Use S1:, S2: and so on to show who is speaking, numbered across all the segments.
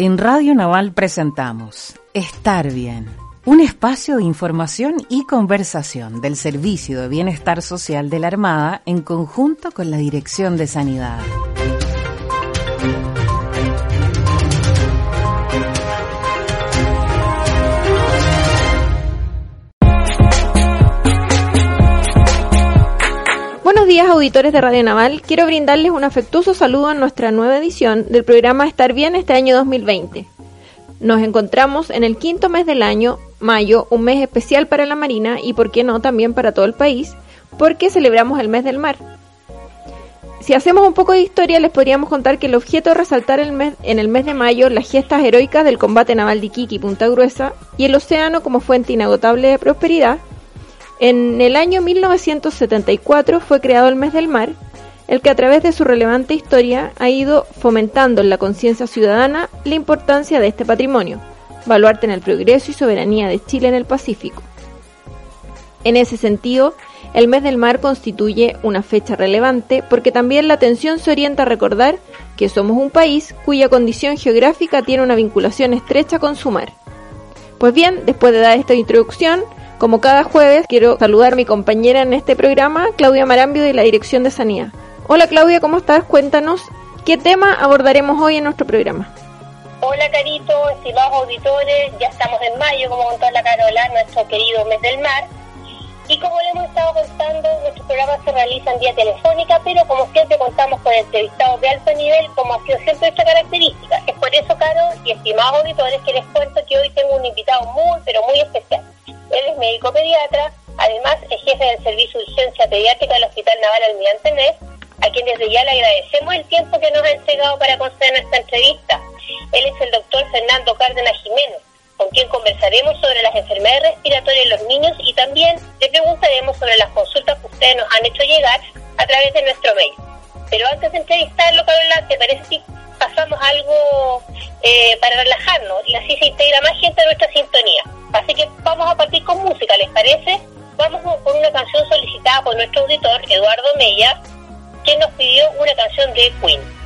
S1: En Radio Naval presentamos Estar Bien, un espacio de información y conversación del Servicio de Bienestar Social de la Armada en conjunto con la Dirección de Sanidad.
S2: Días auditores de Radio Naval, quiero brindarles un afectuoso saludo en nuestra nueva edición del programa Estar Bien este año 2020. Nos encontramos en el quinto mes del año, mayo, un mes especial para la Marina y por qué no también para todo el país, porque celebramos el mes del mar. Si hacemos un poco de historia les podríamos contar que el objeto es resaltar el mes, en el mes de mayo las gestas heroicas del combate naval de Iquique y Punta Gruesa y el océano como fuente inagotable de prosperidad, en el año 1974 fue creado el Mes del Mar, el que a través de su relevante historia ha ido fomentando en la conciencia ciudadana la importancia de este patrimonio, baluarte en el progreso y soberanía de Chile en el Pacífico. En ese sentido, el Mes del Mar constituye una fecha relevante porque también la atención se orienta a recordar que somos un país cuya condición geográfica tiene una vinculación estrecha con su mar. Pues bien, después de dar esta introducción, como cada jueves, quiero saludar a mi compañera en este programa, Claudia Marambio de la Dirección de Sanidad. Hola Claudia, ¿cómo estás? Cuéntanos qué tema abordaremos hoy en nuestro programa.
S3: Hola Carito, estimados auditores, ya estamos en mayo, como contó la Carola, nuestro querido mes del mar. Y como le hemos estado contando, nuestros programas se realizan vía telefónica, pero como siempre contamos con entrevistados de alto nivel, como ha sido siempre nuestra característica. Es por eso, Caro y estimados auditores, que les cuento que hoy tengo un invitado muy, pero muy especial. Él es médico pediatra, además es jefe del Servicio de Urgencia Pediátrica del Hospital Naval Almirante Ness, a quien desde ya le agradecemos el tiempo que nos ha entregado para conceder esta entrevista. Él es el doctor Fernando Cárdenas Jiménez, con quien conversaremos sobre las enfermedades respiratorias en los niños y también le preguntaremos sobre las consultas que ustedes nos han hecho llegar a través de nuestro mail. Pero antes de entrevistarlo, Carola, ¿te parece si pasamos algo eh, para relajarnos y así se integra más gente a nuestra sintonía? Así que vamos a partir con música, ¿les parece? Vamos con una canción solicitada por nuestro auditor, Eduardo Mella, que nos pidió una canción de Queen.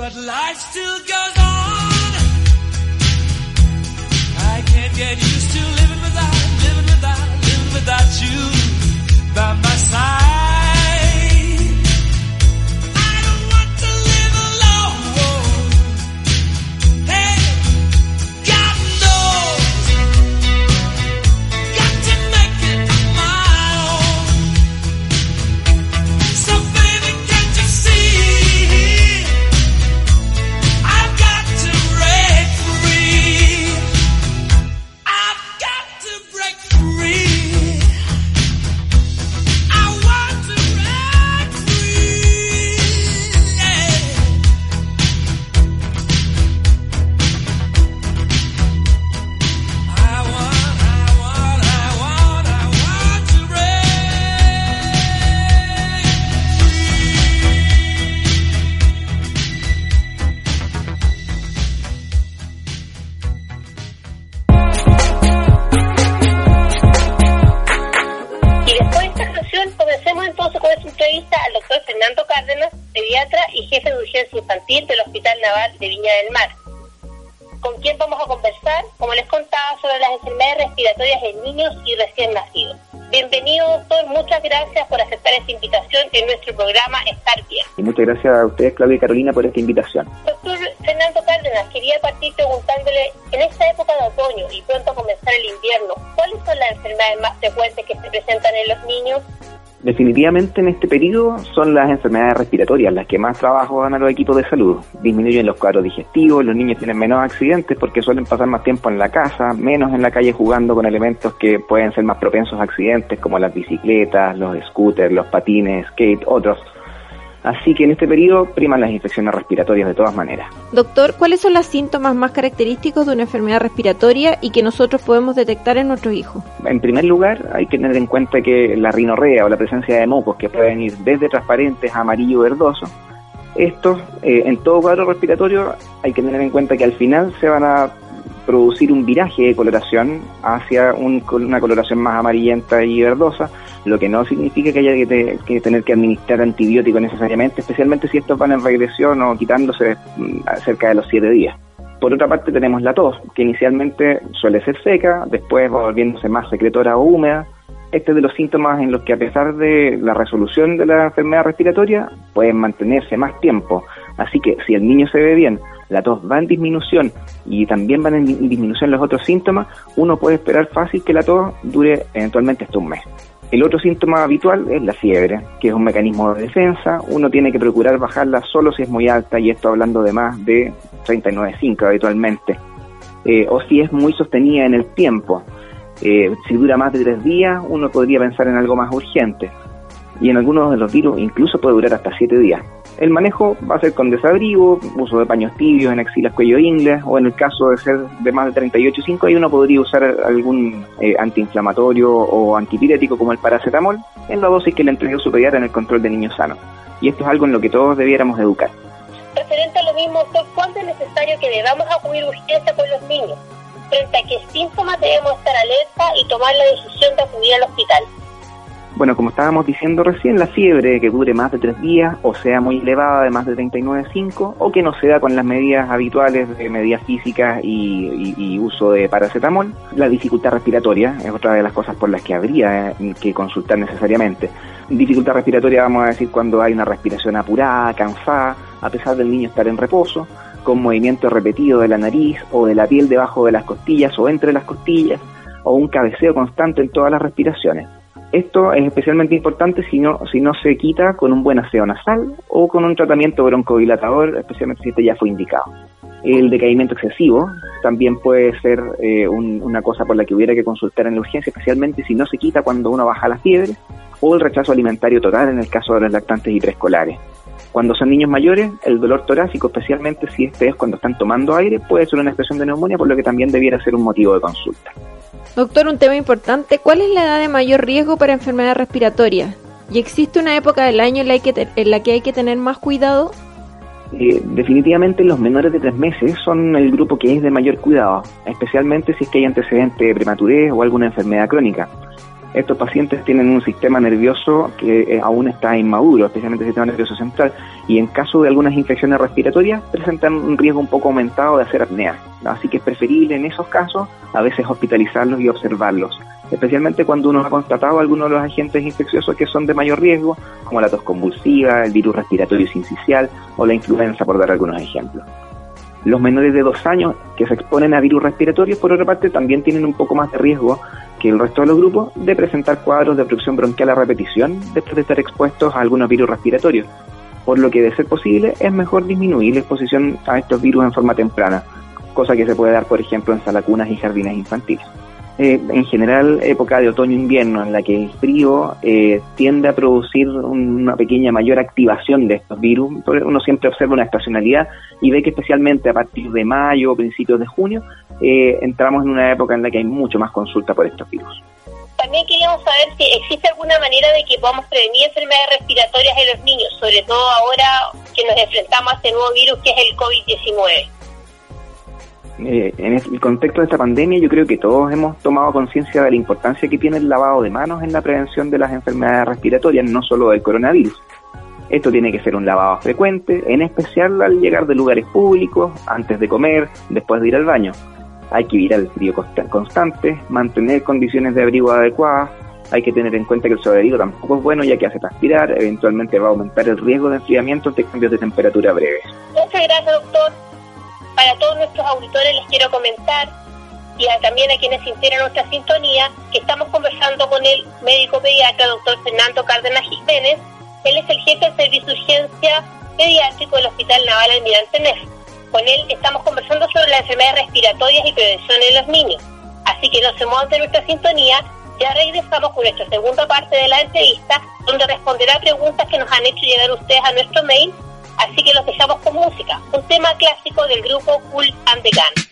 S4: But life still goes
S5: gracias a ustedes, Claudia y Carolina, por esta invitación.
S3: Doctor Fernando Cárdenas, quería partir preguntándole, en esta época de otoño y pronto a comenzar el invierno, ¿cuáles son las enfermedades más frecuentes que se presentan en los niños?
S5: Definitivamente en este periodo son las enfermedades respiratorias las que más trabajo dan a los equipos de salud. Disminuyen los cuadros digestivos, los niños tienen menos accidentes porque suelen pasar más tiempo en la casa, menos en la calle jugando con elementos que pueden ser más propensos a accidentes como las bicicletas, los scooters, los patines, skate, otros. Así que en este periodo priman las infecciones respiratorias de todas maneras.
S2: Doctor, ¿cuáles son los síntomas más característicos de una enfermedad respiratoria y que nosotros podemos detectar en nuestro hijo?
S5: En primer lugar, hay que tener en cuenta que la rinorrea o la presencia de mocos que pueden ir desde transparentes a amarillo verdoso, estos eh, en todo cuadro respiratorio hay que tener en cuenta que al final se van a producir un viraje de coloración hacia una coloración más amarillenta y verdosa, lo que no significa que haya que, tener que administrar antibióticos necesariamente, especialmente si estos van en regresión o quitándose mm, cerca de los siete días. Por otra parte tenemos la tos, que inicialmente suele ser seca, después va volviéndose más secretora o húmeda. Este es de los síntomas en los que a pesar de la resolución de la enfermedad respiratoria pueden mantenerse más tiempo. Así que si el niño se ve bien, la tos va en disminución y también van en disminución los otros síntomas, uno puede esperar fácil que la tos dure eventualmente hasta un mes. El otro síntoma habitual es la fiebre, que es un mecanismo de defensa. Uno tiene que procurar bajarla solo si es muy alta, y esto hablando de más de 39,5 habitualmente. Eh, o si es muy sostenida en el tiempo. Eh, si dura más de tres días, uno podría pensar en algo más urgente. Y en algunos de los virus incluso puede durar hasta siete días. El manejo va a ser con desabrigo, uso de paños tibios en axilas, cuello e ingles, o en el caso de ser de más de 38,5, ahí uno podría usar algún eh, antiinflamatorio o antipirético como el paracetamol en la dosis que le entregó su pediatra en el control de niños sanos. Y esto es algo en lo que todos debiéramos educar.
S3: Referente a lo mismo, ¿cuándo es necesario que debamos acudir urgencia con los niños? Frente a qué síntomas debemos estar alerta y tomar la decisión de acudir al hospital.
S5: Bueno, como estábamos diciendo recién, la fiebre que dure más de tres días o sea muy elevada de más de 39,5 o que no se da con las medidas habituales de medidas físicas y, uso de paracetamol. La dificultad respiratoria es otra de las cosas por las que habría eh, que consultar necesariamente. Dificultad respiratoria vamos a decir cuando hay una respiración apurada, cansada, a pesar del niño estar en reposo, con movimiento repetido de la nariz o de la piel debajo de las costillas o entre las costillas, o un cabeceo constante en todas las respiraciones esto es especialmente importante si no, si no se quita con un buen aseo nasal o con un tratamiento broncodilatador, especialmente si este ya fue indicado. El decaimiento excesivo también puede ser eh, una cosa por la que hubiera que consultar en la urgencia, especialmente si no se quita cuando uno baja la fiebre, o el rechazo alimentario total en el caso de los lactantes y preescolares. Cuando son niños mayores, el dolor torácico, especialmente si este es cuando están tomando aire, puede ser una expresión de neumonía, por lo que también debiera ser un motivo de consulta.
S2: Doctor, un tema importante, ¿cuál es la edad de mayor riesgo para enfermedades respiratorias? ¿Y existe una época del año en la que, en la que hay que tener más cuidado?
S5: Eh, definitivamente los menores de tres meses son el grupo que es de mayor cuidado, especialmente si es que hay antecedentes de prematurez o alguna enfermedad crónica. Estos pacientes tienen un sistema nervioso que eh, aún está inmaduro, especialmente el sistema nervioso central, y en caso de algunas infecciones respiratorias presentan un riesgo un poco aumentado de hacer apnea. Así que es preferible en esos casos a veces hospitalizarlos y observarlos, especialmente cuando uno ha constatado algunos de los agentes infecciosos que son de mayor riesgo, como la tos convulsiva, el virus respiratorio sincicial o la influenza, por dar algunos ejemplos. Los menores de dos años que se exponen a virus respiratorios, por otra parte, también tienen un poco más de riesgo que el resto de los grupos de presentar cuadros de obstrucción bronquial a repetición después de estar expuestos a algunos virus respiratorios, por lo que de ser posible es mejor disminuir la exposición a estos virus en forma temprana, cosa que se puede dar por ejemplo en salacunas y jardines infantiles. Eh, en general, época de otoño-invierno, en la que el frío eh, tiende a producir una pequeña mayor activación de estos virus. Uno siempre observa una estacionalidad y ve que especialmente a partir de mayo o principios de junio eh, entramos en una época en la que hay mucho más consulta por estos virus.
S6: También queríamos saber si existe alguna manera de que podamos prevenir enfermedades respiratorias en los niños, sobre todo ahora que nos enfrentamos a este nuevo virus que es el COVID-19.
S5: Eh, en el contexto de esta pandemia yo creo que todos hemos tomado conciencia de la importancia que tiene el lavado de manos en la prevención de las enfermedades respiratorias, no solo del coronavirus. Esto tiene que ser un lavado frecuente, en especial al llegar de lugares públicos, antes de comer, después de ir al baño. Hay que evitar el frío constante, mantener condiciones de abrigo adecuadas, hay que tener en cuenta que el sobreabrigo tampoco es bueno ya que hace transpirar, eventualmente va a aumentar el riesgo de enfriamiento de cambios de temperatura breves.
S6: Muchas gracias, doctor. Para todos nuestros auditores les quiero comentar y también a quienes integran nuestra sintonía que estamos conversando con el médico pediatra doctor Fernando Cárdenas Jiménez. Él es el jefe del servicio de urgencia pediátrico del Hospital Naval Almirante Neff. Con él estamos conversando sobre las enfermedades respiratorias y prevención en los niños. Así que no se muevan de nuestra sintonía. Ya regresamos con nuestra segunda parte de la entrevista, donde responderá preguntas que nos han hecho llegar ustedes a nuestro mail Así que los dejamos con música, un tema clásico del grupo Cool and the Gun.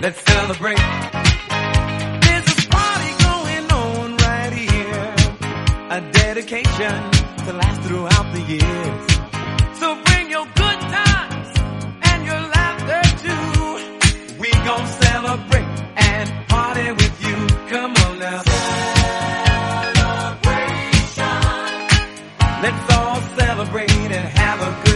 S4: Let's celebrate. There's a party going on right here. A dedication to last throughout the years. So bring your good times and your laughter too. We gon' celebrate and party with you. Come on now. Celebration. Let's all celebrate and have a good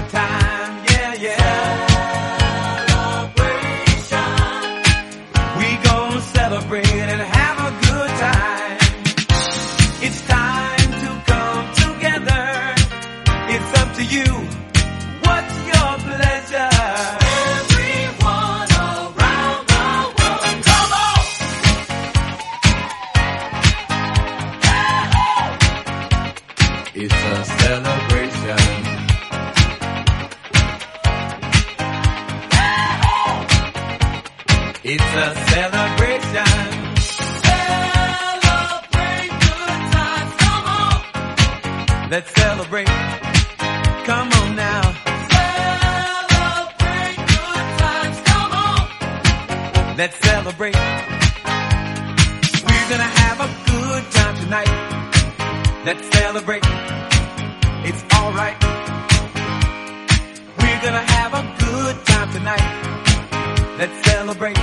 S4: Let's celebrate.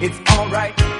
S3: It's alright.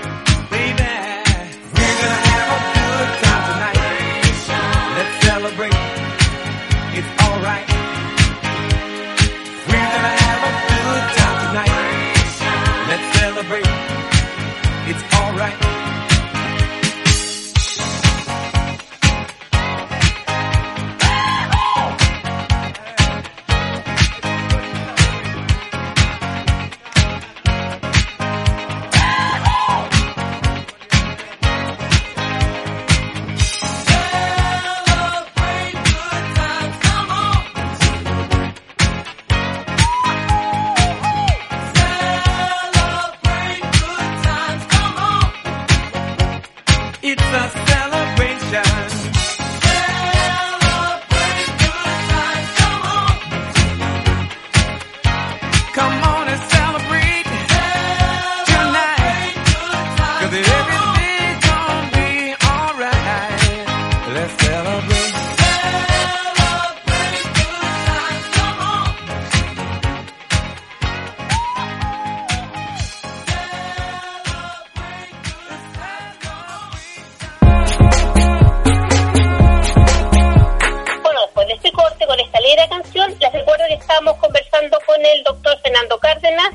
S3: Cárdenas,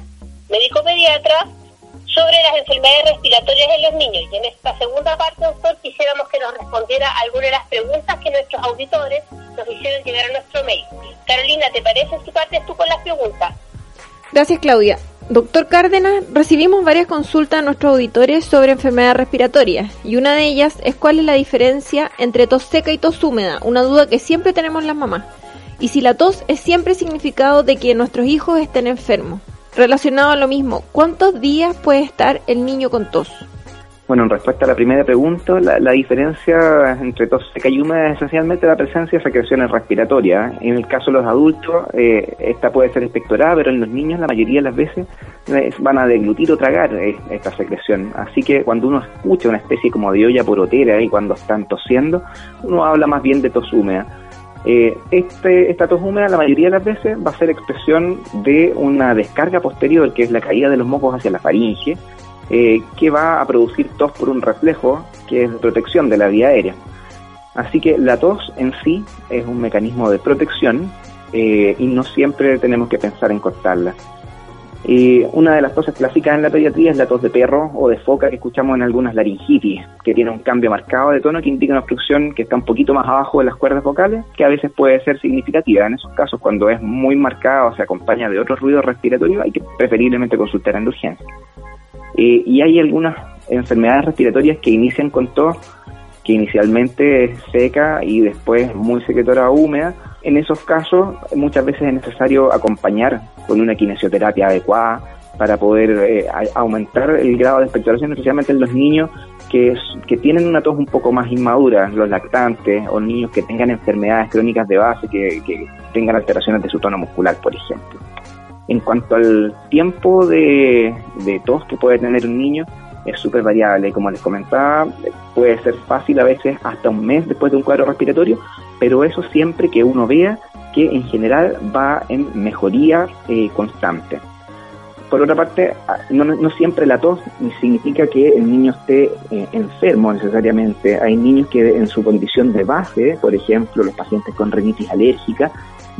S3: médico pediatra, sobre las enfermedades respiratorias en los niños. Y en esta segunda parte, doctor, quisiéramos que nos respondiera algunas de las preguntas que nuestros auditores nos hicieron llegar a nuestro mail. Carolina, ¿te parece si partes tú con las preguntas?
S2: Gracias, Claudia. Doctor Cárdenas, recibimos varias consultas a nuestros auditores sobre enfermedades respiratorias y una de ellas es cuál es la diferencia entre tos seca y tos húmeda, una duda que siempre tenemos las mamás. Y si la tos es siempre significado de que nuestros hijos estén enfermos. Relacionado a lo mismo, ¿cuántos días puede estar el niño con tos?
S5: Bueno, en respuesta a la primera pregunta, la, la diferencia entre tos seca y húmeda es esencialmente la presencia de secreciones respiratorias. En el caso de los adultos, eh, esta puede ser expectorada, pero en los niños la mayoría de las veces eh, van a deglutir o tragar eh, esta secreción. Así que cuando uno escucha una especie como de olla porotera y cuando están tosiendo, uno habla más bien de tos húmeda. Eh, este, esta tos húmeda la mayoría de las veces va a ser expresión de una descarga posterior, que es la caída de los mocos hacia la faringe, eh, que va a producir tos por un reflejo, que es de protección de la vía aérea. Así que la tos en sí es un mecanismo de protección eh, y no siempre tenemos que pensar en cortarla. Y una de las toses clásicas en la pediatría es la tos de perro o de foca que escuchamos en algunas laringitis, que tiene un cambio marcado de tono que indica una obstrucción que está un poquito más abajo de las cuerdas vocales, que a veces puede ser significativa. En esos casos, cuando es muy marcada o se acompaña de otro ruido respiratorio, hay que preferiblemente consultar en urgencia. Eh, y hay algunas enfermedades respiratorias que inician con tos, que inicialmente es seca y después muy secretora o húmeda. En esos casos muchas veces es necesario acompañar con una kinesioterapia adecuada para poder eh, aumentar el grado de expectoración, especialmente en los niños que, que tienen una tos un poco más inmadura, los lactantes o niños que tengan enfermedades crónicas de base, que, que tengan alteraciones de su tono muscular, por ejemplo. En cuanto al tiempo de, de tos que puede tener un niño, es súper variable. Como les comentaba, puede ser fácil a veces hasta un mes después de un cuadro respiratorio, pero eso siempre que uno vea que en general va en mejoría eh, constante. Por otra parte, ah, no, no siempre la tos significa que el niño esté eh, enfermo necesariamente. Hay niños que en su condición de base, por ejemplo, los pacientes con rinitis alérgica,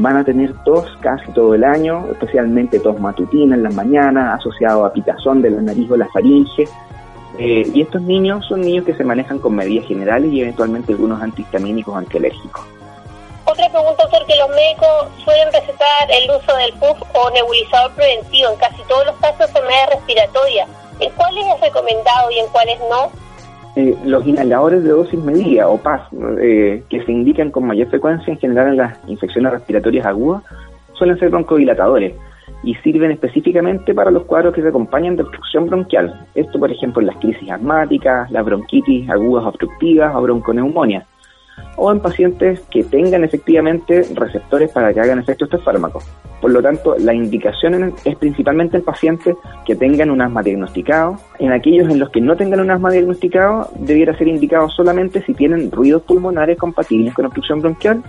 S5: van a tener tos casi todo el año, especialmente tos matutina en las mañanas, asociado a picazón de la nariz o la faringe. Eh, y estos niños son niños que se manejan con medidas generales y eventualmente algunos antihistamínicos antialérgicos.
S3: Otra pregunta, doctor, que los médicos suelen recetar el uso del PUF o nebulizador preventivo en casi todos los casos de enfermedades respiratorias. ¿En cuáles es recomendado y en cuáles no?
S5: Eh, los inhaladores de dosis medida o PAS, eh, que se indican con mayor frecuencia en general en las infecciones respiratorias agudas, suelen ser broncodilatadores y sirven específicamente para los cuadros que se acompañan de obstrucción bronquial. Esto, por ejemplo, en las crisis asmáticas, las bronquitis agudas obstructivas o bronconeumonía. O en pacientes que tengan efectivamente receptores para que hagan efecto estos fármacos. Por lo tanto, la indicación es principalmente en pacientes que tengan un asma diagnosticado. En aquellos en los que no tengan un asma diagnosticado, debiera ser indicado solamente si tienen ruidos pulmonares compatibles con obstrucción bronquial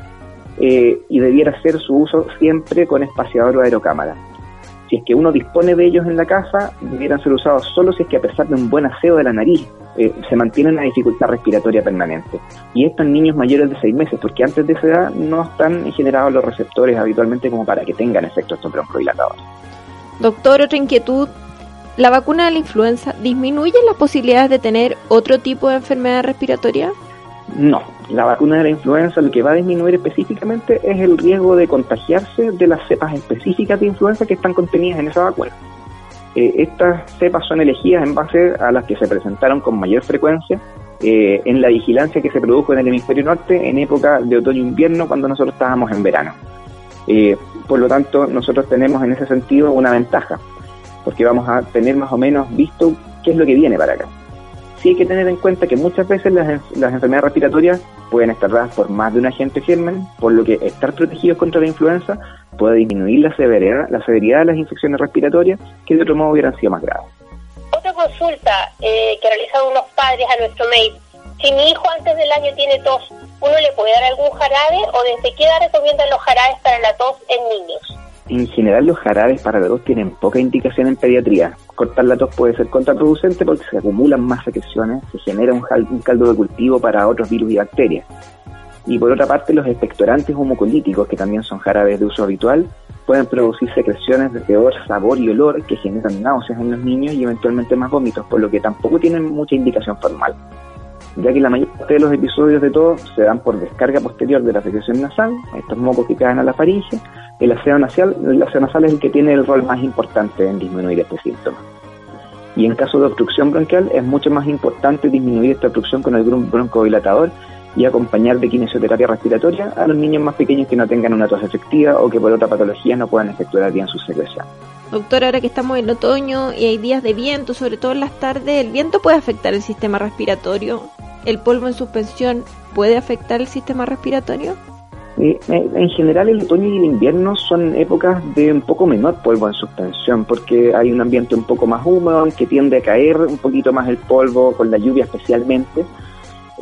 S5: eh, y debiera ser su uso siempre con espaciador o aerocámara si es que uno dispone de ellos en la casa, debieran ser usados solo si es que a pesar de un buen aseo de la nariz eh, se mantiene una dificultad respiratoria permanente. Y esto en niños mayores de 6 meses, porque antes de esa edad no están generados los receptores habitualmente como para que tengan efectos estos broncodilatadores.
S2: Doctor, otra inquietud. ¿La vacuna de la influenza disminuye las posibilidades de tener otro tipo de enfermedad respiratoria?
S5: No, la vacuna de la influenza lo que va a disminuir específicamente es el riesgo de contagiarse de las cepas específicas de influenza que están contenidas en esa vacuna. Eh, estas cepas son elegidas en base a las que se presentaron con mayor frecuencia eh, en la vigilancia que se produjo en el hemisferio norte en época de otoño-invierno cuando nosotros estábamos en verano. Eh, por lo tanto, nosotros tenemos en ese sentido una ventaja, porque vamos a tener más o menos visto qué es lo que viene para acá sí hay que tener en cuenta que muchas veces las, enfermedades respiratorias pueden estar dadas por más de un agente germen, por lo que estar protegidos contra la influenza puede disminuir la severidad, la severidad de las infecciones respiratorias que de otro modo hubieran sido más graves.
S3: Otra consulta eh, que realizaron unos padres a nuestro mail. Si mi hijo antes del año tiene tos, ¿uno le puede dar algún jarabe o desde qué edad recomiendan los jarabes para la tos en niños?
S5: En general los jarabes para la tos tienen poca indicación en pediatría. Cortar la tos puede ser contraproducente porque se acumulan más secreciones, se genera un, caldo de cultivo para otros virus y bacterias. Y por otra parte, los expectorantes homocolíticos, que también son jarabes de uso habitual, pueden producir secreciones de peor sabor y olor que generan náuseas en los niños y eventualmente más vómitos, por lo que tampoco tienen mucha indicación formal ya que la mayor parte de los episodios de todo se dan por descarga posterior de la secreción nasal, estos mocos que caen a la faringe, el aseo nasal, el aseo nasal es el que tiene el rol más importante en disminuir este síntoma. Y en caso de obstrucción bronquial es mucho más importante disminuir esta obstrucción con el broncodilatador y acompañar de kinesioterapia respiratoria a los niños más pequeños que no tengan una tos efectiva o que por otra patología no puedan efectuar bien su secreción.
S2: Doctor, ahora que estamos en otoño y hay días de viento, sobre todo en las tardes, ¿el viento puede afectar el sistema respiratorio? ¿El polvo en suspensión puede afectar el sistema respiratorio?
S5: Eh, eh, en general el otoño y el invierno son épocas de un poco menor polvo en suspensión porque hay un ambiente un poco más húmedo que tiende a caer un poquito más el polvo con la lluvia especialmente.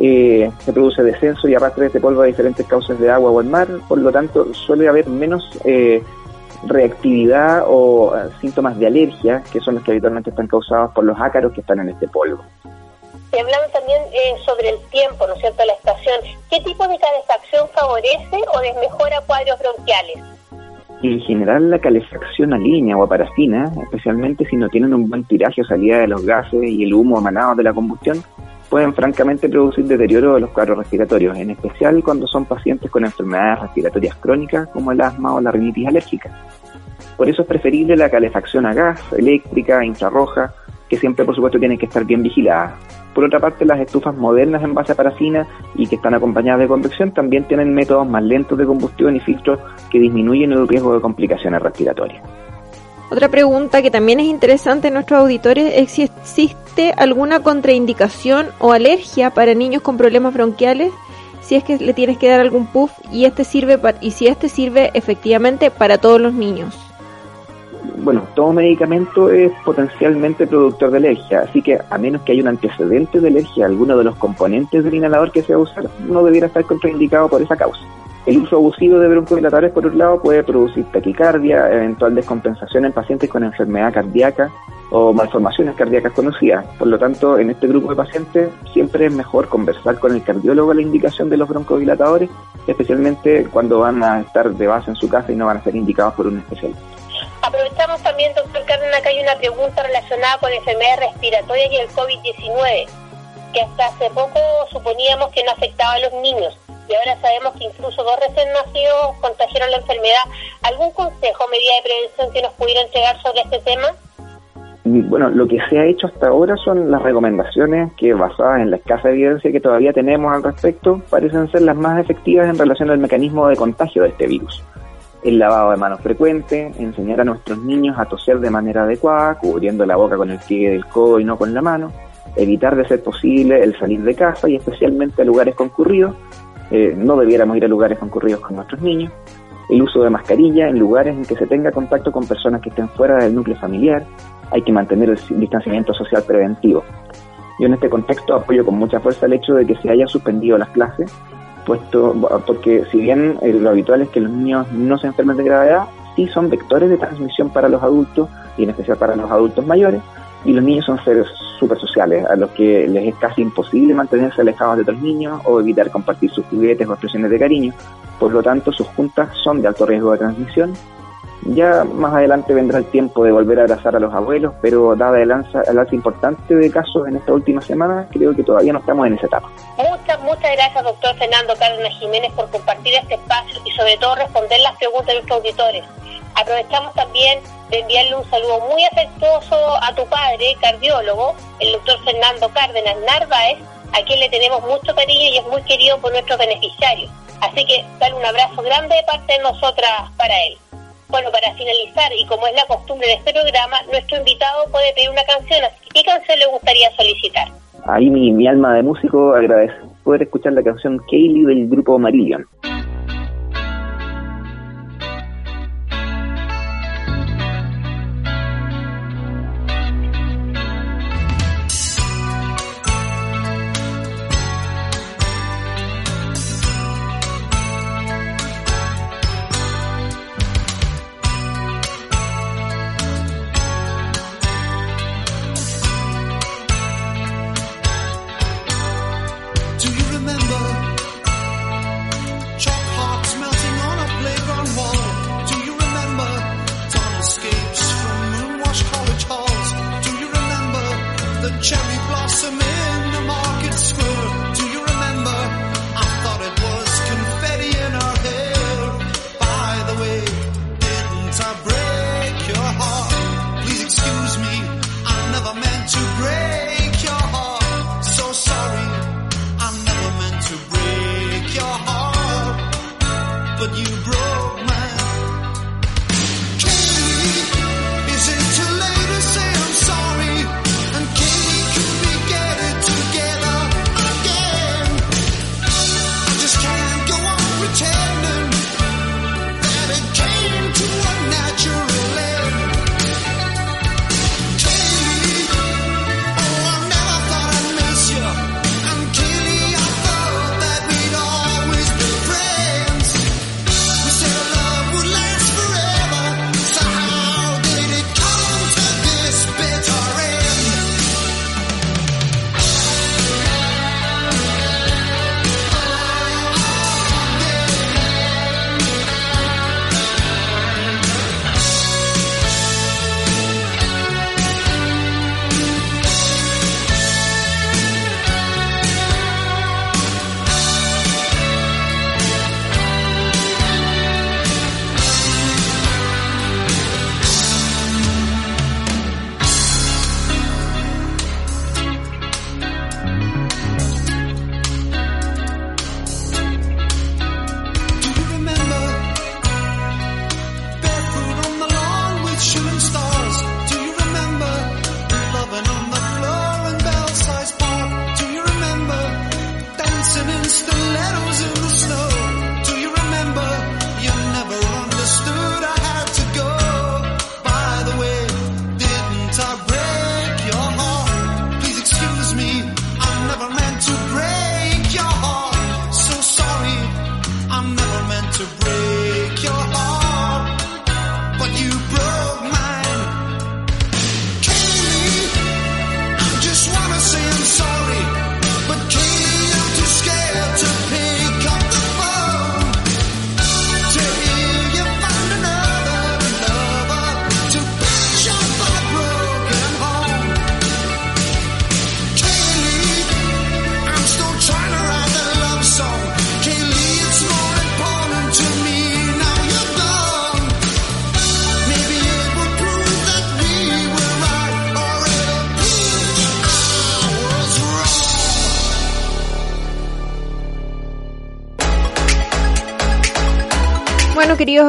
S5: Eh, se produce descenso y arrastre de este polvo a diferentes causas de agua o el mar, por lo tanto suele haber menos reactividad o eh, síntomas de alergia, que son los que habitualmente están causados por los ácaros que están en este polvo.
S3: Y hablamos también eh, sobre el tiempo, ¿no es cierto?, la estación. ¿Qué tipo de calefacción favorece o desmejora cuadros bronquiales?
S5: En general, la calefacción a línea o a parafina, especialmente si no tienen un buen tiraje o salida de los gases y el humo emanado de la combustión, pueden francamente producir deterioro de los cuadros respiratorios, en especial cuando son pacientes con enfermedades respiratorias crónicas como el asma o la rinitis alérgica. Por eso es preferible la calefacción a gas, eléctrica, infrarroja, que siempre por supuesto tienen que estar bien vigiladas. Por otra parte, las estufas modernas en base a parafina y que están acompañadas de convección también tienen métodos más lentos de combustión y filtros que disminuyen el riesgo de complicaciones respiratorias.
S2: Otra pregunta que también es interesante en nuestros auditores es si existe alguna contraindicación o alergia para niños con problemas bronquiales, si es que le tienes que dar algún puff y este sirve y si este sirve efectivamente para todos los niños.
S5: Bueno, todo medicamento es potencialmente productor de alergia, así que a menos que haya un antecedente de alergia a alguno de los componentes del inhalador que se va a usar, no debiera estar contraindicado por esa causa. El uso abusivo de broncodilatadores, por un lado, puede producir taquicardia, eventual descompensación en pacientes con enfermedad cardíaca o malformaciones cardíacas conocidas. Por lo tanto, en este grupo de pacientes siempre es mejor conversar con el cardiólogo la indicación de los broncodilatadores, especialmente cuando van a estar de base en su casa y no van a ser indicados por un especialista.
S3: Aprovechamos también, doctor Carmen, acá hay una pregunta relacionada con enfermedades respiratorias y el COVID-19, que hasta hace poco suponíamos que no afectaba a los niños y ahora sabemos que incluso dos recién nacidos contagiaron la enfermedad. ¿Algún consejo, medida de prevención que nos pudiera entregar sobre este tema?
S5: Bueno, lo que se ha hecho hasta ahora son las recomendaciones que, basadas en la escasa evidencia que todavía tenemos al respecto, parecen ser las más efectivas en relación al mecanismo de contagio de este virus. El lavado de manos frecuente, enseñar a nuestros niños a toser de manera adecuada, cubriendo la boca con el pie del codo y no con la mano, evitar de ser posible el salir de casa y especialmente a lugares concurridos,
S7: eh, no debiéramos ir a lugares concurridos con nuestros niños, el uso de mascarilla en lugares en que se tenga contacto con personas que estén fuera del núcleo familiar, hay que mantener el distanciamiento social preventivo. Yo en este contexto apoyo con mucha fuerza el hecho de que se hayan suspendido las clases, puesto porque si bien eh, lo habitual es que los niños no se enfermen de gravedad, sí son vectores de transmisión para los adultos y en especial para los adultos mayores, y los niños son seres súper sociales, a los que les es casi imposible mantenerse alejados de otros niños o evitar compartir sus juguetes o expresiones de cariño. Por lo tanto, sus juntas son de alto riesgo de transmisión. Ya más adelante vendrá el tiempo de volver a abrazar a los abuelos, pero dada el alza, el alza importante de casos en esta última semana, creo que todavía no estamos en esa etapa.
S3: Muchas, muchas gracias, doctor Fernando Cárdenas Jiménez, por compartir este espacio y sobre todo responder las preguntas de nuestros auditores. Aprovechamos también de enviarle un saludo muy afectuoso a tu padre, cardiólogo, el doctor Fernando Cárdenas Narváez, a quien le tenemos mucho cariño y es muy querido por nuestros beneficiarios. Así que dale un abrazo grande de parte de nosotras para él. Bueno, para finalizar, y como es la costumbre de este programa, nuestro invitado puede pedir una canción. ¿qué canción le gustaría solicitar?
S7: Ahí mi, mi alma de músico agradece poder escuchar la canción Kaylee del grupo Marillion.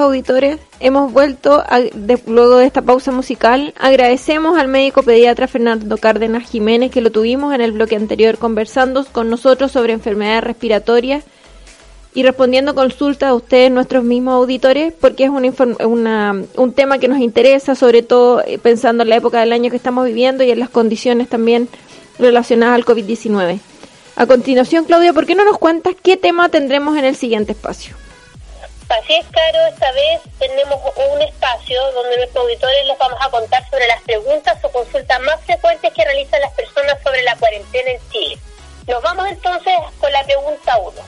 S2: Auditores, hemos vuelto a- luego de esta pausa musical. Agradecemos al médico pediatra Fernando Cárdenas Jiménez que lo tuvimos en el bloque anterior conversando con nosotros sobre enfermedades respiratorias y respondiendo consultas a ustedes, nuestros mismos auditores, porque es una, una- un tema que nos interesa, sobre todo eh, pensando en la época del año que estamos viviendo y en las condiciones también relacionadas al COVID-19. A continuación, Claudia, ¿por qué no nos cuentas qué tema tendremos en el siguiente espacio?
S3: Así es, Caro, esta vez tenemos un espacio donde nuestros auditores les vamos a contar sobre las preguntas o consultas más frecuentes que realizan las personas sobre la cuarentena en Chile. Nos vamos entonces con la pregunta 1.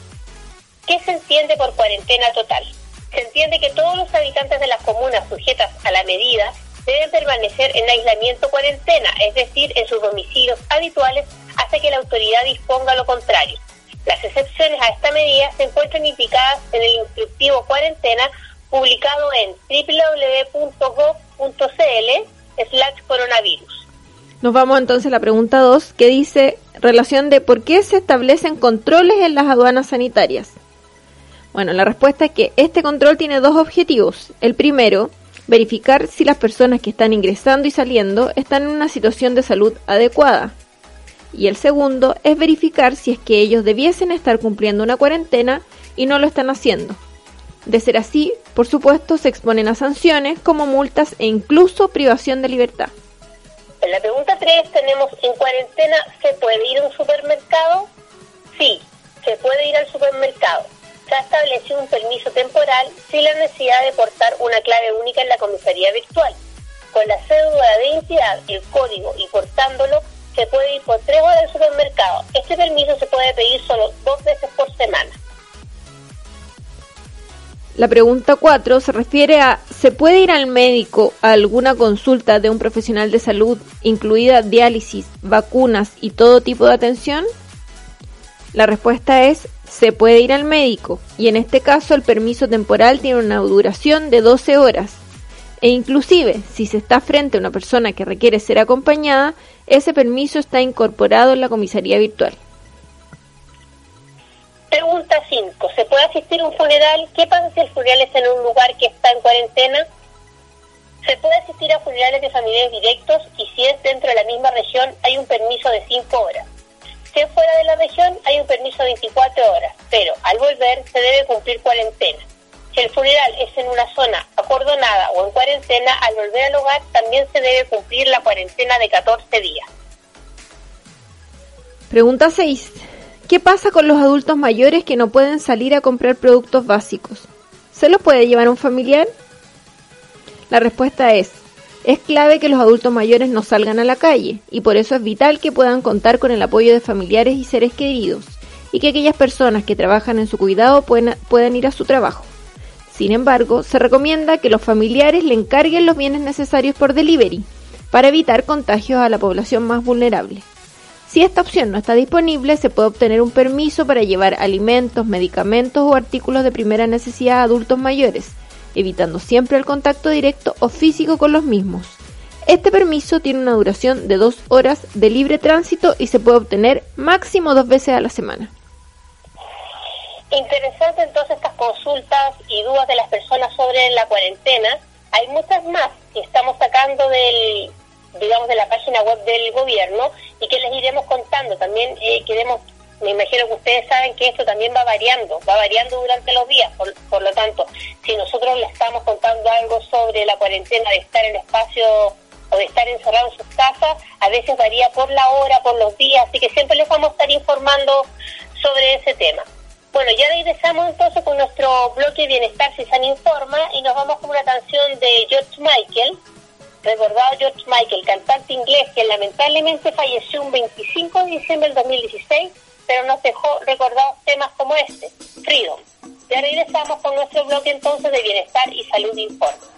S3: ¿Qué se entiende por cuarentena total? Se entiende que todos los habitantes de las comunas sujetas a la medida deben permanecer en aislamiento cuarentena, es decir, en sus domicilios habituales hasta que la autoridad disponga lo contrario. Las excepciones a esta medida se encuentran indicadas en el instructivo cuarentena publicado en www.gov.cl slash coronavirus.
S2: Nos vamos entonces a la pregunta 2, que dice relación de por qué se establecen controles en las aduanas sanitarias. Bueno, la respuesta es que este control tiene dos objetivos. El primero, verificar si las personas que están ingresando y saliendo están en una situación de salud adecuada. Y el segundo es verificar si es que ellos debiesen estar cumpliendo una cuarentena y no lo están haciendo. De ser así, por supuesto, se exponen a sanciones como multas e incluso privación de libertad.
S3: En la pregunta 3 tenemos, ¿en cuarentena se puede ir a un supermercado? Sí, se puede ir al supermercado. Se ha establecido un permiso temporal sin la necesidad de portar una clave única en la comisaría virtual. Con la cédula de identidad, el código y portándolo, se puede ir por tres horas al supermercado. Este permiso se puede pedir solo dos veces por semana.
S2: La pregunta 4 se refiere a ¿se puede ir al médico a alguna consulta de un profesional de salud, incluida diálisis, vacunas y todo tipo de atención? La respuesta es se puede ir al médico y en este caso el permiso temporal tiene una duración de 12 horas. E inclusive, si se está frente a una persona que requiere ser acompañada, ese permiso está incorporado en la comisaría virtual.
S3: Pregunta 5. ¿Se puede asistir a un funeral? ¿Qué pasa si el funeral es en un lugar que está en cuarentena? Se puede asistir a funerales de familiares directos y si es dentro de la misma región hay un permiso de 5 horas. Si es fuera de la región hay un permiso de 24 horas, pero al volver se debe cumplir cuarentena. Si el funeral es en una zona acordonada o en cuarentena, al volver al hogar también se debe cumplir la cuarentena de 14 días.
S2: Pregunta 6. ¿Qué pasa con los adultos mayores que no pueden salir a comprar productos básicos? ¿Se los puede llevar un familiar? La respuesta es, es clave que los adultos mayores no salgan a la calle y por eso es vital que puedan contar con el apoyo de familiares y seres queridos y que aquellas personas que trabajan en su cuidado puedan, puedan ir a su trabajo. Sin embargo, se recomienda que los familiares le encarguen los bienes necesarios por delivery para evitar contagios a la población más vulnerable. Si esta opción no está disponible, se puede obtener un permiso para llevar alimentos, medicamentos o artículos de primera necesidad a adultos mayores, evitando siempre el contacto directo o físico con los mismos. Este permiso tiene una duración de dos horas de libre tránsito y se puede obtener máximo dos veces a la semana.
S3: Interesante entonces estas consultas y dudas de las personas sobre la cuarentena. Hay muchas más que estamos sacando del, digamos, de la página web del gobierno y que les iremos contando. También eh, queremos, me imagino que ustedes saben que esto también va variando, va variando durante los días. Por, por lo tanto, si nosotros les estamos contando algo sobre la cuarentena de estar en espacio o de estar encerrado en sus casas, a veces varía por la hora, por los días, así que siempre les vamos a estar informando sobre ese tema. Bueno, ya regresamos entonces con nuestro bloque Bienestar si se informa y nos vamos con una canción de George Michael, recordado George Michael, cantante inglés que lamentablemente falleció un 25 de diciembre del 2016, pero nos dejó recordados temas como este, Freedom. Ya regresamos con nuestro bloque entonces de Bienestar y Salud Informa.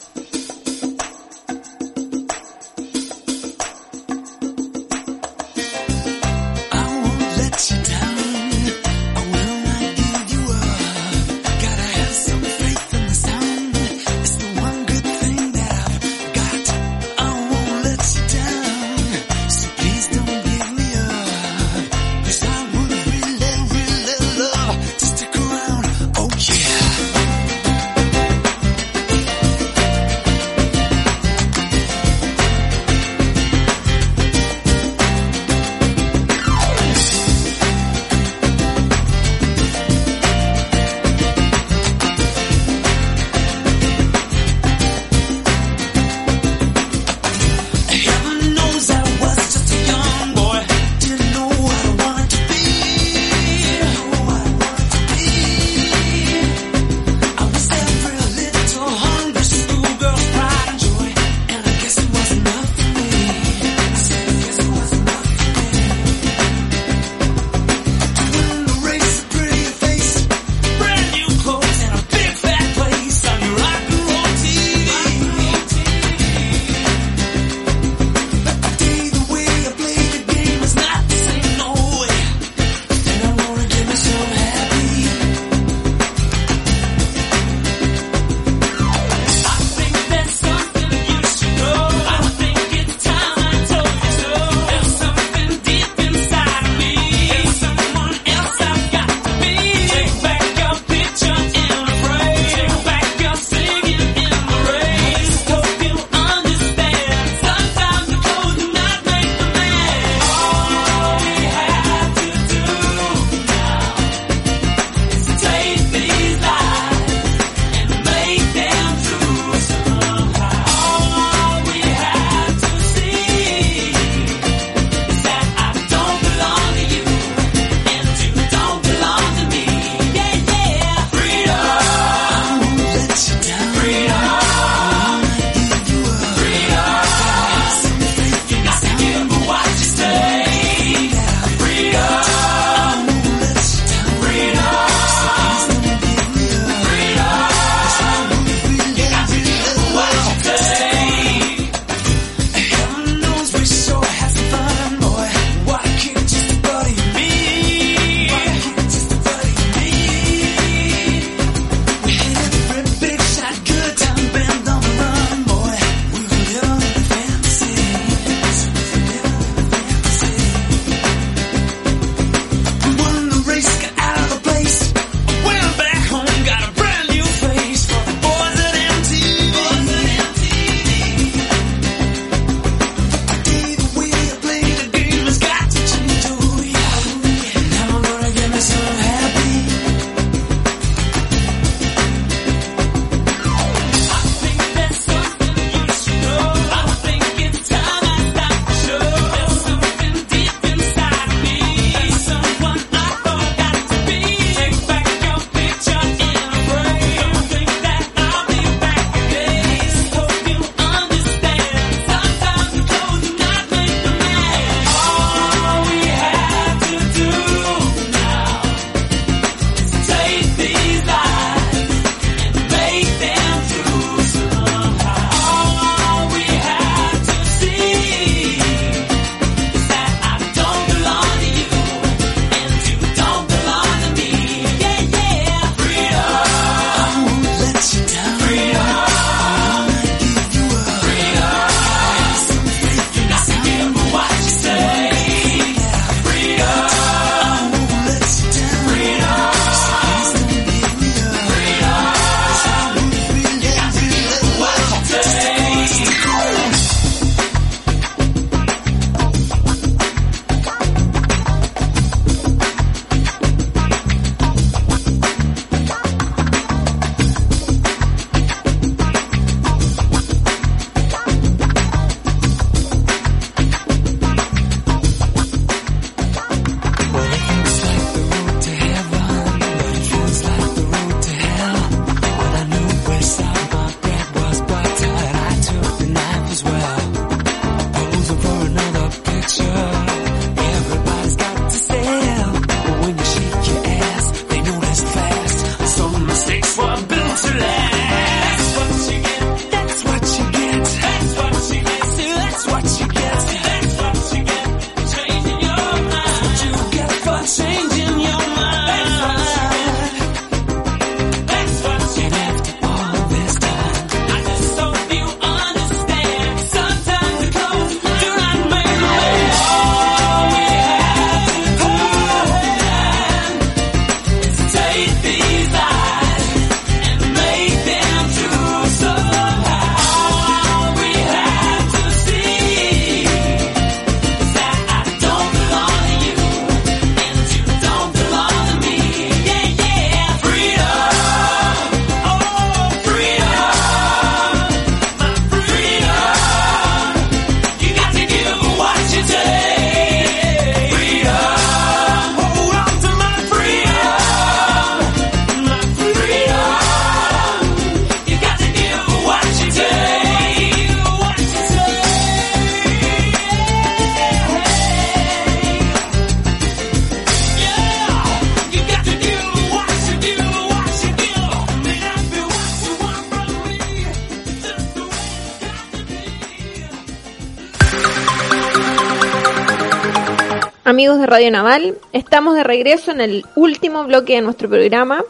S2: Radio Naval, estamos de regreso en el último bloque de nuestro programa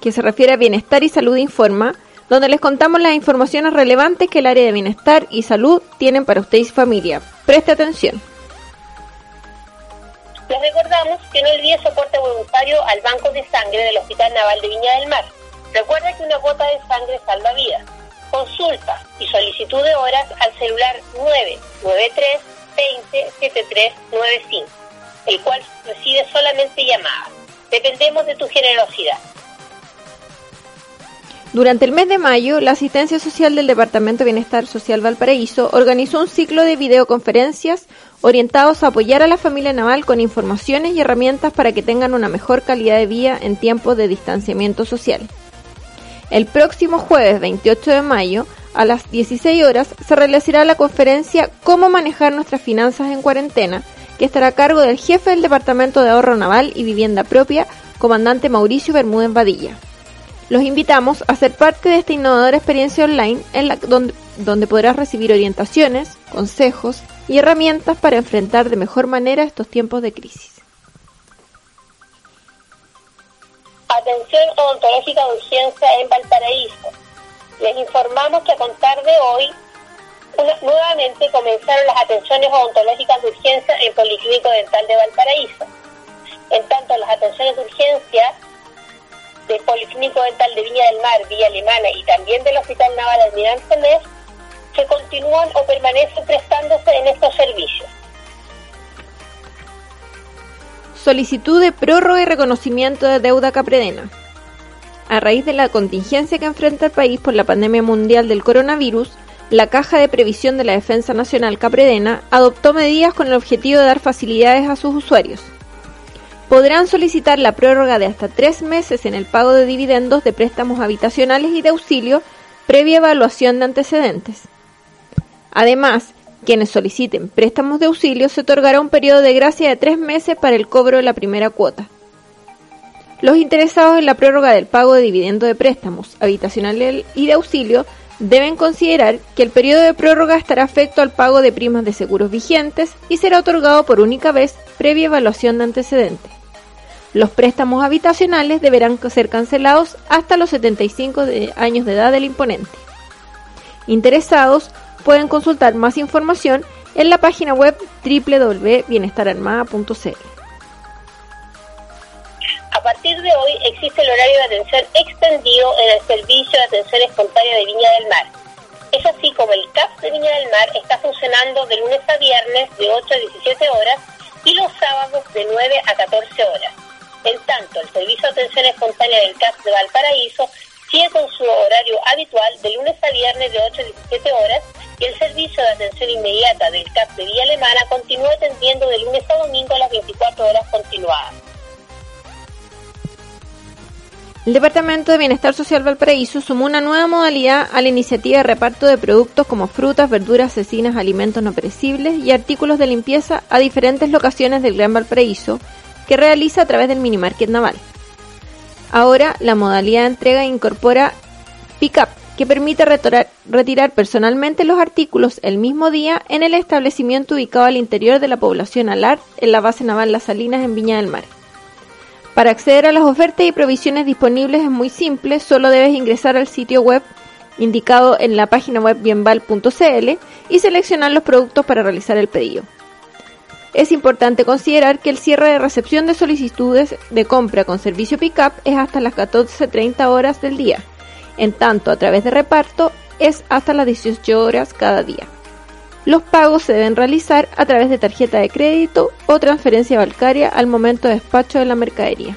S2: que se refiere a Bienestar y Salud Informa, donde les contamos las informaciones relevantes que el área de bienestar y salud tienen para usted y su familia. Preste atención.
S3: Les recordamos que no olvide soporte voluntario al Banco de Sangre del Hospital Naval de Viña del Mar. Recuerda que una gota de sangre salva vidas. Consulta y solicitud de horas al celular 993 20 7395, el cual recibe solamente llamadas. Dependemos de tu generosidad.
S2: Durante el mes de mayo, la Asistencia Social del Departamento de Bienestar Social Valparaíso organizó un ciclo de videoconferencias orientados a apoyar a la familia naval con informaciones y herramientas para que tengan una mejor calidad de vida en tiempos de distanciamiento social. El próximo jueves 28 de mayo, a las 16 horas, se realizará la conferencia Cómo manejar nuestras finanzas en cuarentena, que estará a cargo del jefe del Departamento de Ahorro Naval y Vivienda Propia, comandante Mauricio Bermúdez Vadilla. Los invitamos a ser parte de esta innovadora experiencia online en la, donde, donde podrás recibir orientaciones, consejos y herramientas para enfrentar de mejor manera estos tiempos de crisis.
S3: Atención odontológica de urgencia en Valparaíso. Les informamos que a contar de hoy, nuevamente comenzaron las atenciones odontológicas de urgencia en Policlínico Dental de Valparaíso. En tanto, las atenciones de urgencia del Policlínico Dental de Viña del Mar, Villa Alemana y también del Hospital Naval Almirante Mes se continúan o permanecen prestándose en estos servicios.
S2: Solicitud de prórroga y reconocimiento de deuda capredena. A raíz de la contingencia que enfrenta el país por la pandemia mundial del coronavirus, la Caja de Previsión de la Defensa Nacional Capredena adoptó medidas con el objetivo de dar facilidades a sus usuarios. Podrán solicitar la prórroga de hasta tres meses en el pago de dividendos de préstamos habitacionales y de auxilio previa evaluación de antecedentes. Además, quienes soliciten préstamos de auxilio se otorgará un periodo de gracia de tres meses para el cobro de la primera cuota. Los interesados en la prórroga del pago de dividendo de préstamos habitacionales y de auxilio deben considerar que el periodo de prórroga estará afecto al pago de primas de seguros vigentes y será otorgado por única vez previa evaluación de antecedentes. Los préstamos habitacionales deberán ser cancelados hasta los 75 de- años de edad del imponente. Interesados pueden consultar más información en la página web www.bienestararmada.cl.
S3: A partir de hoy existe el horario de atención extendido en el Servicio de Atención Espontánea de Viña del Mar. Es así como el CAP de Viña del Mar está funcionando de lunes a viernes de 8 a 17 horas y los sábados de 9 a 14 horas. En tanto, el Servicio de Atención Espontánea del CAP de Valparaíso sigue con su horario habitual de lunes a viernes de 8 a 17 horas y el Servicio de Atención Inmediata del CAP de Villa Alemana continúa atendiendo de lunes a domingo a las 24 horas continuadas.
S2: El Departamento de Bienestar Social Valparaíso sumó una nueva modalidad a la iniciativa de reparto de productos como frutas, verduras, cecinas, alimentos no perecibles y artículos de limpieza a diferentes locaciones del Gran Valparaíso que realiza a través del Minimarket Naval. Ahora, la modalidad de entrega incorpora Pickup, que permite retirar personalmente los artículos el mismo día en el establecimiento ubicado al interior de la población Alar en la base naval Las Salinas en Viña del Mar. Para acceder a las ofertas y provisiones disponibles es muy simple, solo debes ingresar al sitio web indicado en la página web bienval.cl y seleccionar los productos para realizar el pedido. Es importante considerar que el cierre de recepción de solicitudes de compra con servicio pickup es hasta las 14.30 horas del día, en tanto a través de reparto es hasta las 18 horas cada día. Los pagos se deben realizar a través de tarjeta de crédito o transferencia bancaria al momento de despacho de la mercadería.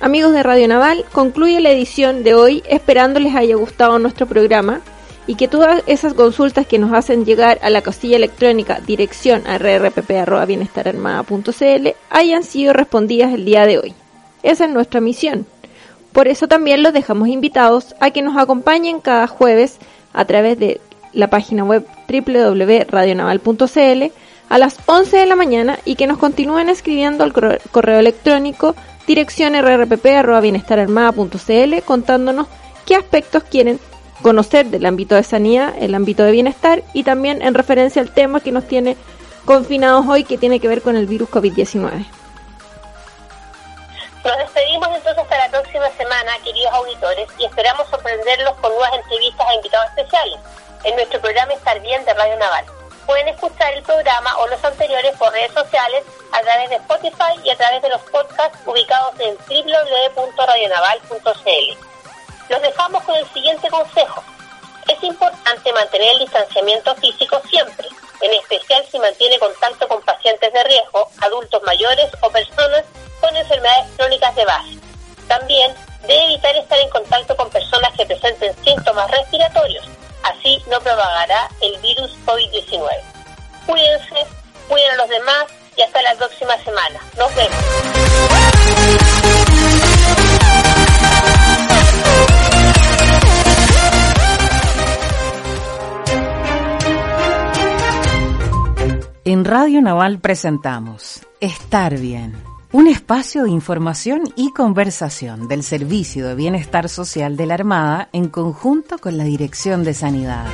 S2: Amigos de Radio Naval, concluye la edición de hoy esperando les haya gustado nuestro programa y que todas esas consultas que nos hacen llegar a la casilla electrónica dirección a rrpp.bienestararmada.cl hayan sido respondidas el día de hoy. Esa es nuestra misión. Por eso también los dejamos invitados a que nos acompañen cada jueves a través de la página web www.radionaval.cl a las 11 de la mañana y que nos continúen escribiendo al correo, electrónico dirección rrpp.bienestararmada.cl contándonos qué aspectos quieren conocer del ámbito de sanidad, el ámbito de bienestar y también en referencia al tema que nos tiene confinados hoy que tiene que ver con el virus COVID-19.
S3: Nos despedimos entonces hasta la próxima semana, queridos auditores, y esperamos sorprenderlos con nuevas entrevistas a invitados especiales en nuestro programa Estar Bien de Radio Naval. Pueden escuchar el programa o los anteriores por redes sociales a través de Spotify y a través de los podcasts ubicados en www.radionaval.cl. Los dejamos con el siguiente consejo. Es importante mantener el distanciamiento físico siempre, en especial si mantiene contacto con pacientes de riesgo, adultos mayores o personas con enfermedades crónicas de base. También debe evitar estar en contacto con personas que presenten síntomas respiratorios, así no propagará el virus COVID-19. Cuídense, cuiden a los demás y hasta la próxima semana. Nos vemos.
S1: En Radio Naval presentamos Estar Bien, un espacio de información y conversación del Servicio de Bienestar Social de la Armada en conjunto con la Dirección de Sanidad.